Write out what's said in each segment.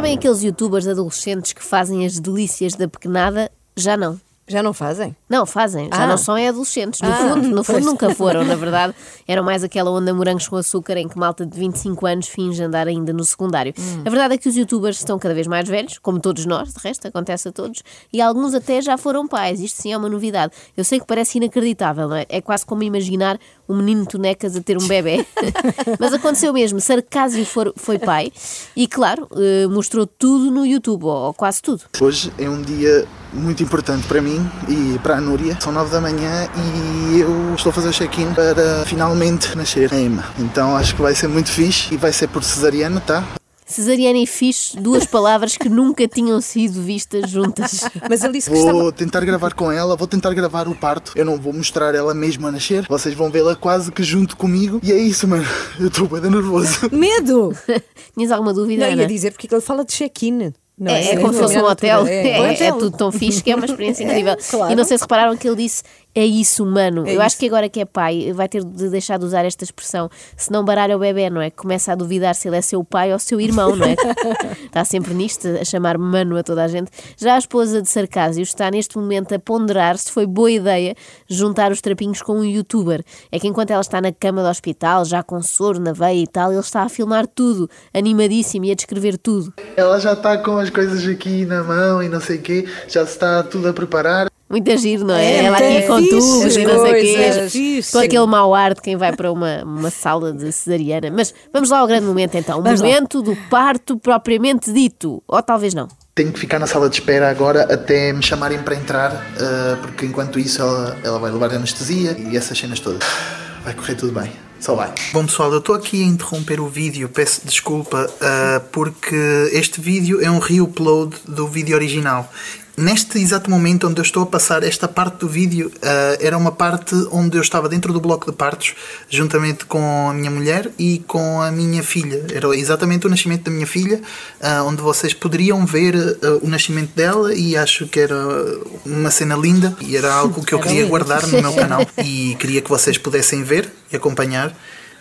Sabem aqueles youtubers adolescentes que fazem as delícias da pequenada? Já não. Já não fazem? Não, fazem. Já Ah. não são é adolescentes. No Ah, fundo, no fundo pois. nunca foram, na verdade. Eram mais aquela onda morangos com açúcar em que malta de 25 anos finge andar ainda no secundário. Hum. A verdade é que os youtubers estão cada vez mais velhos, como todos nós, de resto, acontece a todos, e alguns até já foram pais. Isto sim é uma novidade. Eu sei que parece inacreditável, não é? É quase como imaginar um menino tonecas a ter um bebê. Mas aconteceu mesmo. Sarcásio foi pai e, claro, eh, mostrou tudo no YouTube, ou quase tudo. Hoje é um dia muito importante para mim e para a Núria. São nove da manhã e eu estou a fazer o check-in para finalmente nascer a Emma. Então acho que vai ser muito fixe e vai ser por cesariana, tá? Cesariana e fixe, duas palavras que nunca tinham sido vistas juntas. Mas ele disse que estava. Vou tentar gravar com ela, vou tentar gravar o parto. Eu não vou mostrar ela mesmo a nascer. Vocês vão vê-la quase que junto comigo. E é isso, mano. Eu estou bem nervoso. Medo! Tinhas alguma dúvida, Não, Ana? ia dizer porque ele fala de check-in. Não É, é como se fosse um hotel. É, é tudo tão fixe que é uma experiência incrível. claro. E não sei se repararam que ele disse é isso, mano. É Eu acho isso. que agora que é pai vai ter de deixar de usar esta expressão. Se não baralha o bebê, não é? Começa a duvidar se ele é seu pai ou seu irmão, não é? está sempre nisto, a chamar mano a toda a gente. Já a esposa de Sarcásio está neste momento a ponderar se foi boa ideia juntar os trapinhos com um youtuber. É que enquanto ela está na cama do hospital, já com soro na veia e tal, ele está a filmar tudo, animadíssimo e a descrever tudo. Ela já está com as coisas aqui na mão e não sei o quê. Já se está tudo a preparar. Muito giro, não é? É, Ela aqui com fixe, tubos e não sei o quê. coisas. Fixe. Com aquele mau ar de quem vai para uma, uma sala de cesariana. Mas vamos lá ao grande momento então. O Vamos lá. momento do parto propriamente dito. Ou talvez não. Tenho que ficar na sala de espera agora até me chamarem para entrar, ah, porque enquanto isso ela, ela vai levar anestesia e essas cenas todas. Vai correr tudo bem. Só vai. Bom pessoal, eu estou aqui a interromper o vídeo, peço desculpa, ah, porque este vídeo é um reupload do vídeo original. Neste exato momento onde eu estou a passar esta parte do vídeo, ah, era uma parte onde eu estava dentro do bloco de partos, juntamente com a minha mulher e com a minha filha. Era exatamente o nascimento da minha filha, ah, onde vocês poderiam ver ah, o nascimento dela e acho que era uma cena linda e era algo que eu queria guardar no meu canal e queria que vocês pudessem ver e acompanhar.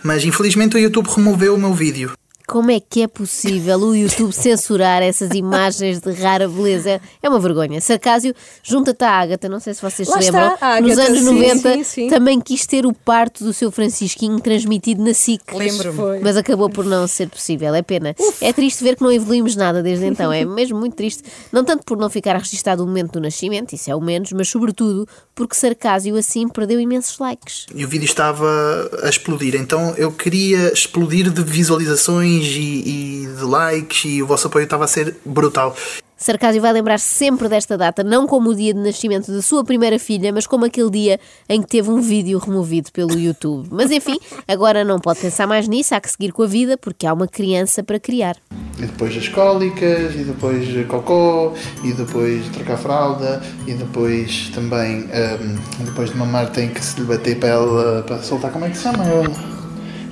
Mas infelizmente o YouTube removeu o meu vídeo. Como é que é possível o YouTube censurar essas imagens de rara beleza? É uma vergonha. Sarcásio, junta-te à Ágata, não sei se vocês Lá se está, lembram. a Nos anos sim, 90 sim, sim. também quis ter o parto do seu Francisquinho transmitido na SIC. Lembro-me. Mas acabou por não ser possível. É pena. É triste ver que não evoluímos nada desde então. É mesmo muito triste. Não tanto por não ficar registado o momento do nascimento, isso é o menos, mas sobretudo porque Sarcásio assim perdeu imensos likes. E o vídeo estava a explodir, então eu queria explodir de visualizações e, e de likes e o vosso apoio estava a ser brutal. Sarcásio vai lembrar sempre desta data, não como o dia de nascimento da sua primeira filha, mas como aquele dia em que teve um vídeo removido pelo YouTube. Mas enfim, agora não pode pensar mais nisso, há que seguir com a vida, porque há uma criança para criar. E depois as cólicas, e depois cocô, e depois trocar fralda, e depois também, hum, depois de mamar tem que se lhe bater para ela, para soltar, como é que se chama?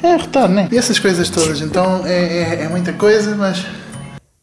É rotar, né? E essas coisas todas, então é, é, é muita coisa, mas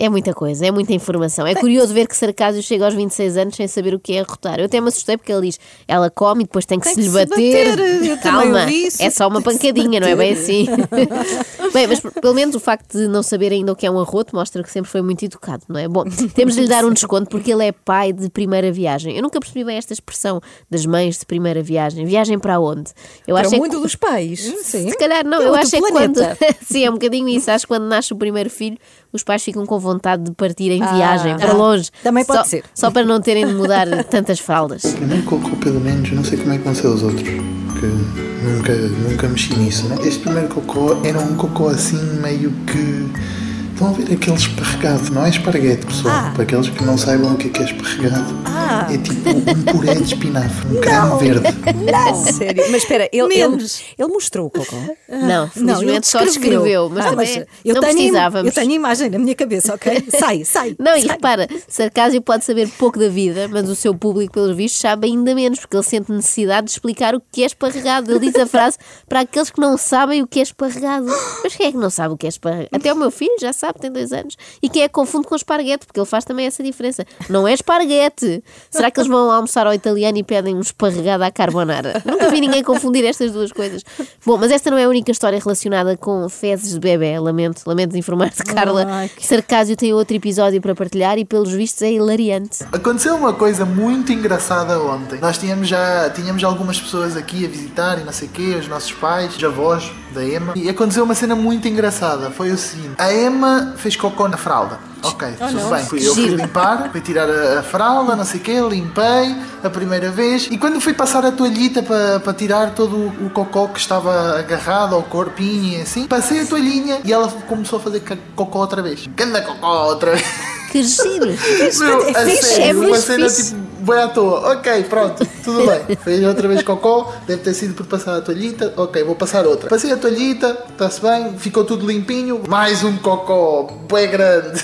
É muita coisa, é muita informação. É curioso ver que Sarcásio chega aos 26 anos sem saber o que é rotar. Eu até me assustei porque ele diz: ela come e depois tem que Tem se lhe bater. bater. Calma, é só uma pancadinha, não é bem assim? bem, mas pelo menos o facto de não saber ainda o que é um arroto mostra que sempre foi muito educado, não é? Bom, temos de lhe dar um desconto porque ele é pai de primeira viagem. Eu nunca percebi bem esta expressão das mães de primeira viagem. Viagem para onde? Eu Para acho o é mundo que- dos pais. Sim. se calhar não, É eu acho que quando. Sim, é um bocadinho isso. Acho que quando nasce o primeiro filho, os pais ficam com vontade de partir em Ah, viagem para ah, longe. também pode Só- ser. Só para não terem de mudar tantas fraldas. primeiro cocô pelo menos, não sei como é que vão ser os outros, porque nunca, nunca mexi nisso, né? Este primeiro cocô era um cocô assim meio que... Estão a ver aquele esparregado, não é esparguete, pessoal? Ah. Para aqueles que não saibam o que é, que é esparregado. Ah. É tipo um puré de espinafre, um creme verde. Não, sério. Mas espera, ele, ele, ele mostrou o cocô. Não, Não, felizmente ele só descreveu. Mas Ah, também eu não tenho, precisávamos. Eu tenho a imagem na minha cabeça, ok? Sai, sai. Não, e sai. repara, Sarcásio pode saber pouco da vida, mas o seu público, pelos vistos, sabe ainda menos, porque ele sente necessidade de explicar o que é esparregado. Ele diz a frase para aqueles que não sabem o que é esparregado. Mas quem é que não sabe o que é esparregado? Até o meu filho já sabe. Sabe, tem dois anos. E quem é que confunde com esparguete, porque ele faz também essa diferença. Não é esparguete. Será que eles vão almoçar ao italiano e pedem um esparregado à carbonara? Nunca vi ninguém confundir estas duas coisas. Bom, mas esta não é a única história relacionada com fezes de bebê. Lamento, lamento informar-te, Carla. Ai, que- Sarcásio tem outro episódio para partilhar e, pelos vistos, é hilariante. Aconteceu uma coisa muito engraçada ontem. Nós tínhamos já tínhamos algumas pessoas aqui a visitar e não sei o quê, os nossos pais, os avós da Emma. E aconteceu uma cena muito engraçada. Foi o seguinte: a Emma fez cocô na fralda. Ok, tudo bem. Fui, eu fui limpar, fui tirar a, a fralda, não sei o quê, limpei a primeira vez. E quando fui passar a toalhita para para tirar todo o, o cocô que estava agarrado ao corpinho e assim, passei a toalhinha e ela começou a fazer cocô outra vez. Ganda cocô outra vez. Que giro! Meu, a fixe, sério, é uma cena fixe. tipo, bem à toa. Ok, pronto, tudo bem. Fez outra vez cocó, deve ter sido por passar a toalhita. Ok, vou passar outra. Passei a toalhita, está-se bem, ficou tudo limpinho. Mais um cocó, bem grande.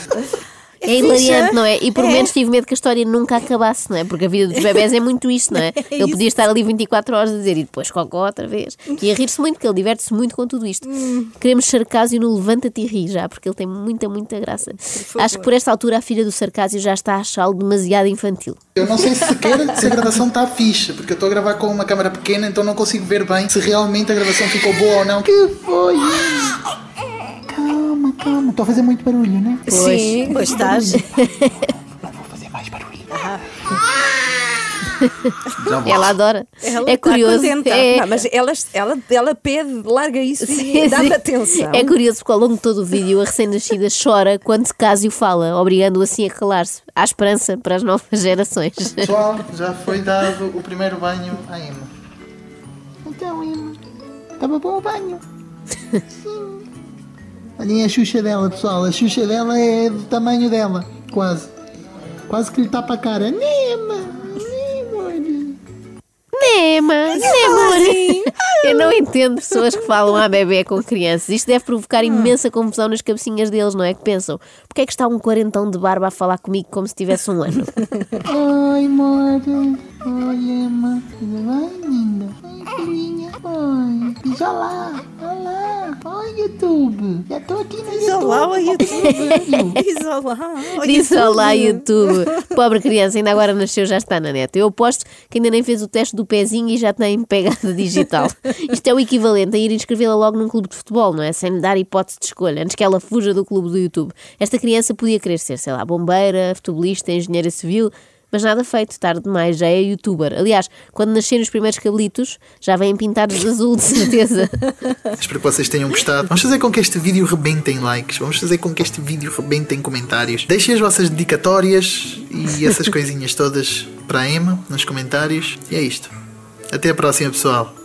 É fixe, hilariante, é? não é? E por É. menos tive medo que a história nunca acabasse, não é? Porque a vida dos bebés é muito isto, não é? Ele isso. podia estar ali 24 horas a dizer e depois cocó outra vez. E a rir-se muito, porque ele diverte-se muito com tudo isto. Queremos Sarcásio no Levanta-te e ri já, porque ele tem muita, muita graça. Acho que por esta altura a filha do Sarcásio já está a achá-lo demasiado infantil. Eu não sei sequer se a gravação está fixe, porque eu estou a gravar com uma câmera pequena, então não consigo ver bem se realmente a gravação ficou boa ou não. Que foi? Calma, calma. Estou a fazer muito barulho, né? Sim, pois estás. Vou fazer mais barulho. Ela adora. Ela é está curioso. É, Não, mas ela, ela, ela pede, larga isso Sim, e dá-me atenção. É curioso porque ao longo de todo o vídeo a recém-nascida chora quando Cásio fala, obrigando-o assim a calar-se. Há esperança para as novas gerações. Pessoal, já foi dado o primeiro banho à Emma. Então, Emma, estava bom o banho? Sim. Olhem a xuxa dela, pessoal. A xuxa dela é do tamanho dela, quase. Quase que lhe tapa a cara. Nema, Nema. Nema, Nema. Eu não entendo pessoas que falam à bebê com crianças. Isto deve provocar imensa confusão nas cabecinhas deles, não é? Que pensam, porque é que está um quarentão de barba a falar comigo como se tivesse um ano? Oi, amor. Oi, Emma. Tudo bem, linda? Oi, filhinha. Oi. Diz olá. Oi, YouTube. Já estou aqui no Diz olá ao YouTube. Disse olá, YouTube. Pobre criança, ainda agora nasceu, já está na net. Eu aposto que ainda nem fez o teste do pezinho e já tem pegada digital. Isto é o equivalente a ir inscrevê-la logo num clube de futebol, não é? Sem lhe dar hipótese de escolha, antes que ela fuja do clube do YouTube. Esta criança podia querer ser, sei lá, bombeira, futebolista, engenheira civil. Mas nada feito, tarde demais, já é youtuber. Aliás, quando nascerem os primeiros cabelitos, já vêm pintados de azul, de certeza. Espero que vocês tenham gostado. Vamos fazer com que este vídeo rebente em likes. Vamos fazer com que este vídeo rebente em comentários. Deixem as vossas dedicatórias e essas coisinhas todas para a Emma nos comentários. E é isto. Até a próxima, pessoal.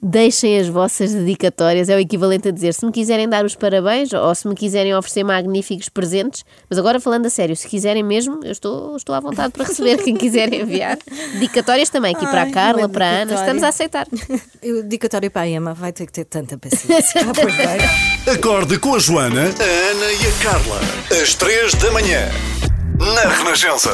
Deixem as vossas dedicatórias, é o equivalente a dizer se me quiserem dar os parabéns ou se me quiserem oferecer magníficos presentes. Mas agora falando a sério, se quiserem mesmo, eu estou, estou à vontade para receber quem quiser enviar. Dedicatórias também, aqui para a Ai, Carla, para a Ana, estamos a aceitar. O dedicatório para a Emma vai ter que ter tanta paciência. Acorde com a Joana, a Ana e a Carla. Às três da manhã. Na Renascença.